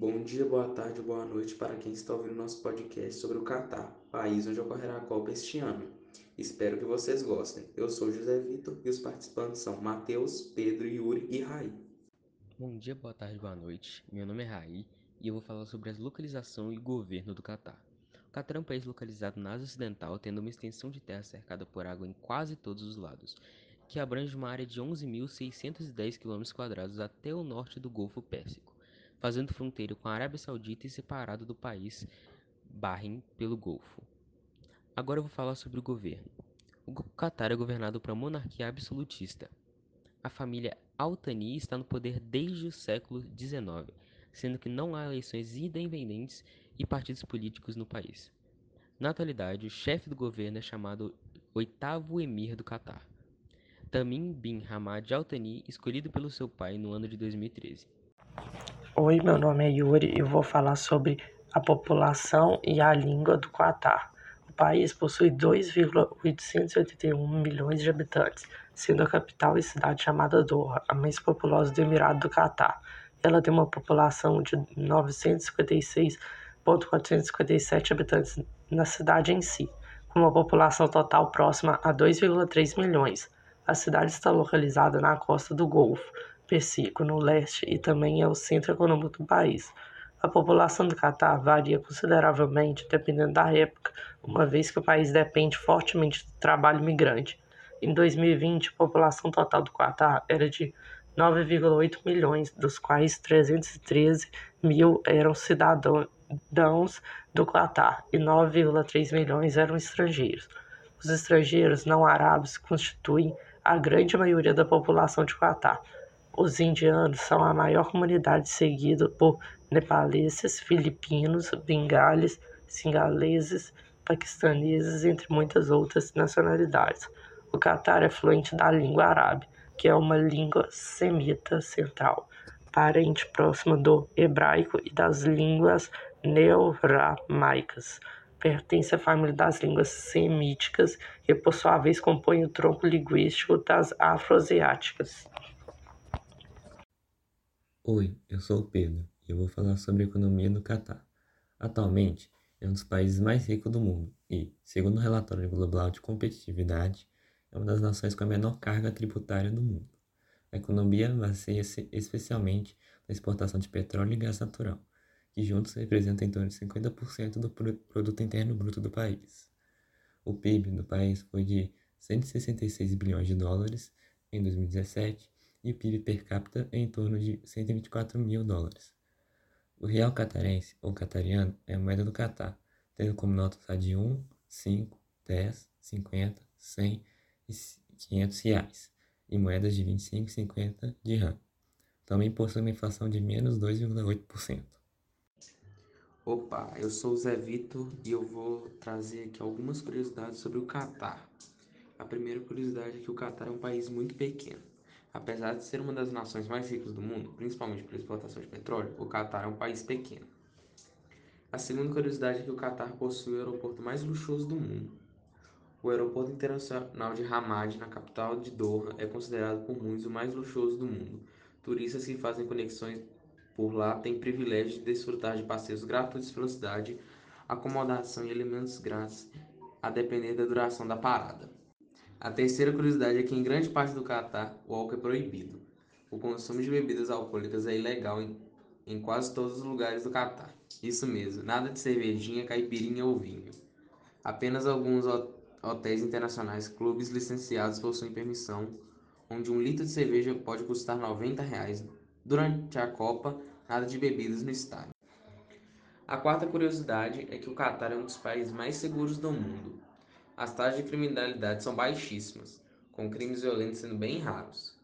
Bom dia, boa tarde, boa noite para quem está ouvindo nosso podcast sobre o Catar, país onde ocorrerá a Copa este ano. Espero que vocês gostem. Eu sou José Vitor e os participantes são Matheus, Pedro, Yuri e Raí. Bom dia, boa tarde, boa noite. Meu nome é Raí e eu vou falar sobre a localização e governo do Catar. O Catar é um país localizado na Ásia Ocidental, tendo uma extensão de terra cercada por água em quase todos os lados, que abrange uma área de 11.610 km até o norte do Golfo Pérsico fazendo fronteira com a Arábia Saudita e separado do país Bahrein pelo Golfo. Agora eu vou falar sobre o governo. O Catar é governado por uma monarquia absolutista. A família Al-Thani está no poder desde o século XIX, sendo que não há eleições independentes e partidos políticos no país. Na atualidade, o chefe do governo é chamado oitavo emir do Catar, Tamim bin Hamad Al-Thani, escolhido pelo seu pai no ano de 2013. Oi, meu nome é Yuri e vou falar sobre a população e a língua do Catar. O país possui 2,881 milhões de habitantes, sendo a capital e cidade chamada Doha, a mais populosa do Emirado do Catar. Ela tem uma população de 956.457 habitantes na cidade em si, com uma população total próxima a 2,3 milhões. A cidade está localizada na costa do Golfo, Pérsico, no leste, e também é o centro econômico do país. A população do Catar varia consideravelmente dependendo da época, uma vez que o país depende fortemente do trabalho migrante. Em 2020, a população total do Catar era de 9,8 milhões, dos quais 313 mil eram cidadãos do Catar e 9,3 milhões eram estrangeiros. Os estrangeiros não árabes constituem a grande maioria da população de Catar. Os indianos são a maior comunidade, seguido por nepaleses, filipinos, bengales, singaleses, paquistaneses, entre muitas outras nacionalidades. O Catar é fluente da língua árabe, que é uma língua semita central, parente próxima do hebraico e das línguas neoramaicas. Pertence à família das línguas semíticas, que por sua vez compõe o tronco linguístico das afroasiáticas. Oi, eu sou o Pedro e eu vou falar sobre a economia do Catar. Atualmente, é um dos países mais ricos do mundo e, segundo o relatório global de competitividade, é uma das nações com a menor carga tributária do mundo. A economia baseia-se especialmente na exportação de petróleo e gás natural, que juntos representam em torno de 50% do produto interno bruto do país. O PIB do país foi de 166 bilhões de dólares em 2017 e o PIB per capita é em torno de 124 mil dólares. O real catarense, ou catariano, é a moeda do Catar, tendo como notas a de 1, 5, 10, 50, 100 e 500 reais, e moedas de 25 e 50 de RAM. Também possui uma inflação de menos 2,8%. Opa, eu sou o Zé Vitor e eu vou trazer aqui algumas curiosidades sobre o Catar. A primeira curiosidade é que o Catar é um país muito pequeno. Apesar de ser uma das nações mais ricas do mundo, principalmente pela exportação de petróleo, o Catar é um país pequeno. A segunda curiosidade é que o Catar possui o aeroporto mais luxuoso do mundo. O aeroporto internacional de Hamad, na capital de Doha, é considerado por muitos o mais luxuoso do mundo. Turistas que fazem conexões por lá têm privilégio de desfrutar de passeios gratuitos pela cidade, acomodação e alimentos grátis, a depender da duração da parada. A terceira curiosidade é que em grande parte do Catar o álcool é proibido. O consumo de bebidas alcoólicas é ilegal em, em quase todos os lugares do Catar. Isso mesmo, nada de cervejinha, caipirinha ou vinho. Apenas alguns hotéis internacionais, clubes licenciados possuem permissão, onde um litro de cerveja pode custar 90 reais. Durante a Copa, nada de bebidas no estádio. A quarta curiosidade é que o Catar é um dos países mais seguros do mundo as taxas de criminalidade são baixíssimas, com crimes violentos sendo bem raros.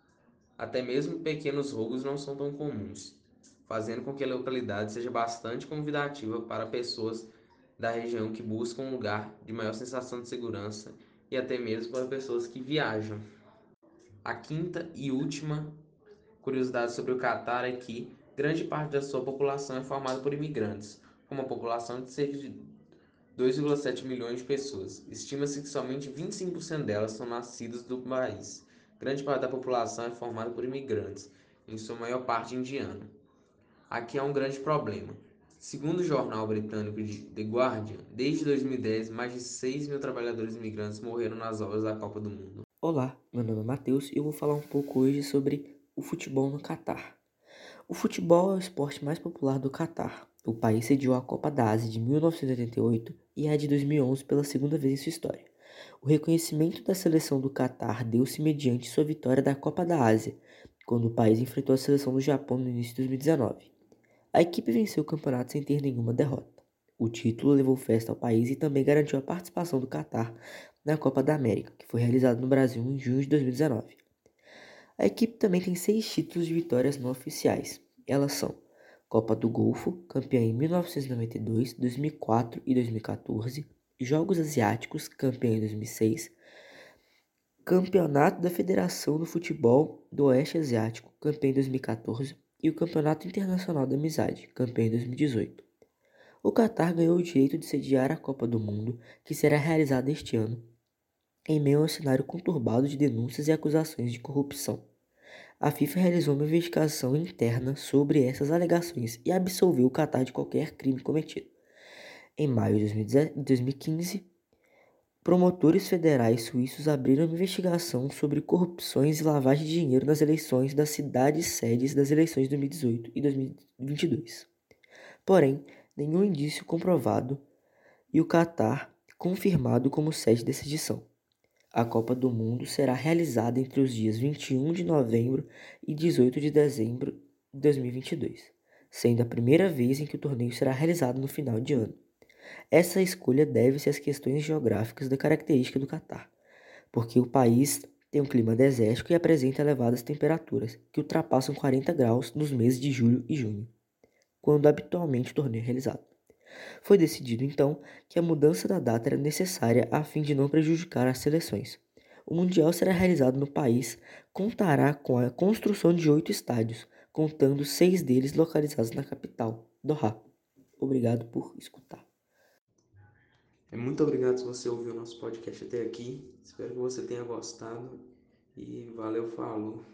Até mesmo pequenos roubos não são tão comuns, fazendo com que a localidade seja bastante convidativa para pessoas da região que buscam um lugar de maior sensação de segurança e até mesmo para pessoas que viajam. A quinta e última curiosidade sobre o Catar é que grande parte da sua população é formada por imigrantes, com uma população de cerca de 2,7 milhões de pessoas. Estima-se que somente 25% delas são nascidas do país. Grande parte da população é formada por imigrantes, em sua maior parte indiana. Aqui há um grande problema. Segundo o jornal britânico The Guardian, desde 2010, mais de 6 mil trabalhadores imigrantes morreram nas obras da Copa do Mundo. Olá, meu nome é Matheus e eu vou falar um pouco hoje sobre o futebol no Catar. O futebol é o esporte mais popular do Catar. O país sediou a Copa da Ásia de 1988 e a de 2011 pela segunda vez em sua história. O reconhecimento da seleção do Catar deu-se mediante sua vitória da Copa da Ásia, quando o país enfrentou a seleção do Japão no início de 2019. A equipe venceu o campeonato sem ter nenhuma derrota. O título levou festa ao país e também garantiu a participação do Catar na Copa da América, que foi realizada no Brasil em junho de 2019. A equipe também tem seis títulos de vitórias não oficiais. Elas são Copa do Golfo, campeã em 1992, 2004 e 2014, Jogos Asiáticos, campeã em 2006, Campeonato da Federação do Futebol do Oeste Asiático, campeã em 2014, e o Campeonato Internacional da Amizade, campeã em 2018. O Catar ganhou o direito de sediar a Copa do Mundo, que será realizada este ano, em meio a um cenário conturbado de denúncias e acusações de corrupção. A FIFA realizou uma investigação interna sobre essas alegações e absolveu o Catar de qualquer crime cometido. Em maio de 2015, promotores federais suíços abriram uma investigação sobre corrupções e lavagem de dinheiro nas eleições das cidades sedes das eleições de 2018 e 2022. Porém, nenhum indício comprovado e o Catar confirmado como sede dessa edição. A Copa do Mundo será realizada entre os dias 21 de novembro e 18 de dezembro de 2022, sendo a primeira vez em que o torneio será realizado no final de ano. Essa escolha deve-se às questões geográficas da característica do Catar, porque o país tem um clima desértico e apresenta elevadas temperaturas, que ultrapassam 40 graus nos meses de julho e junho, quando habitualmente o torneio é realizado. Foi decidido então que a mudança da data era necessária a fim de não prejudicar as seleções. O Mundial será realizado no país, contará com a construção de oito estádios, contando seis deles localizados na capital, Doha. Obrigado por escutar. É, muito obrigado se você ouviu o nosso podcast até aqui. Espero que você tenha gostado. E valeu, falou.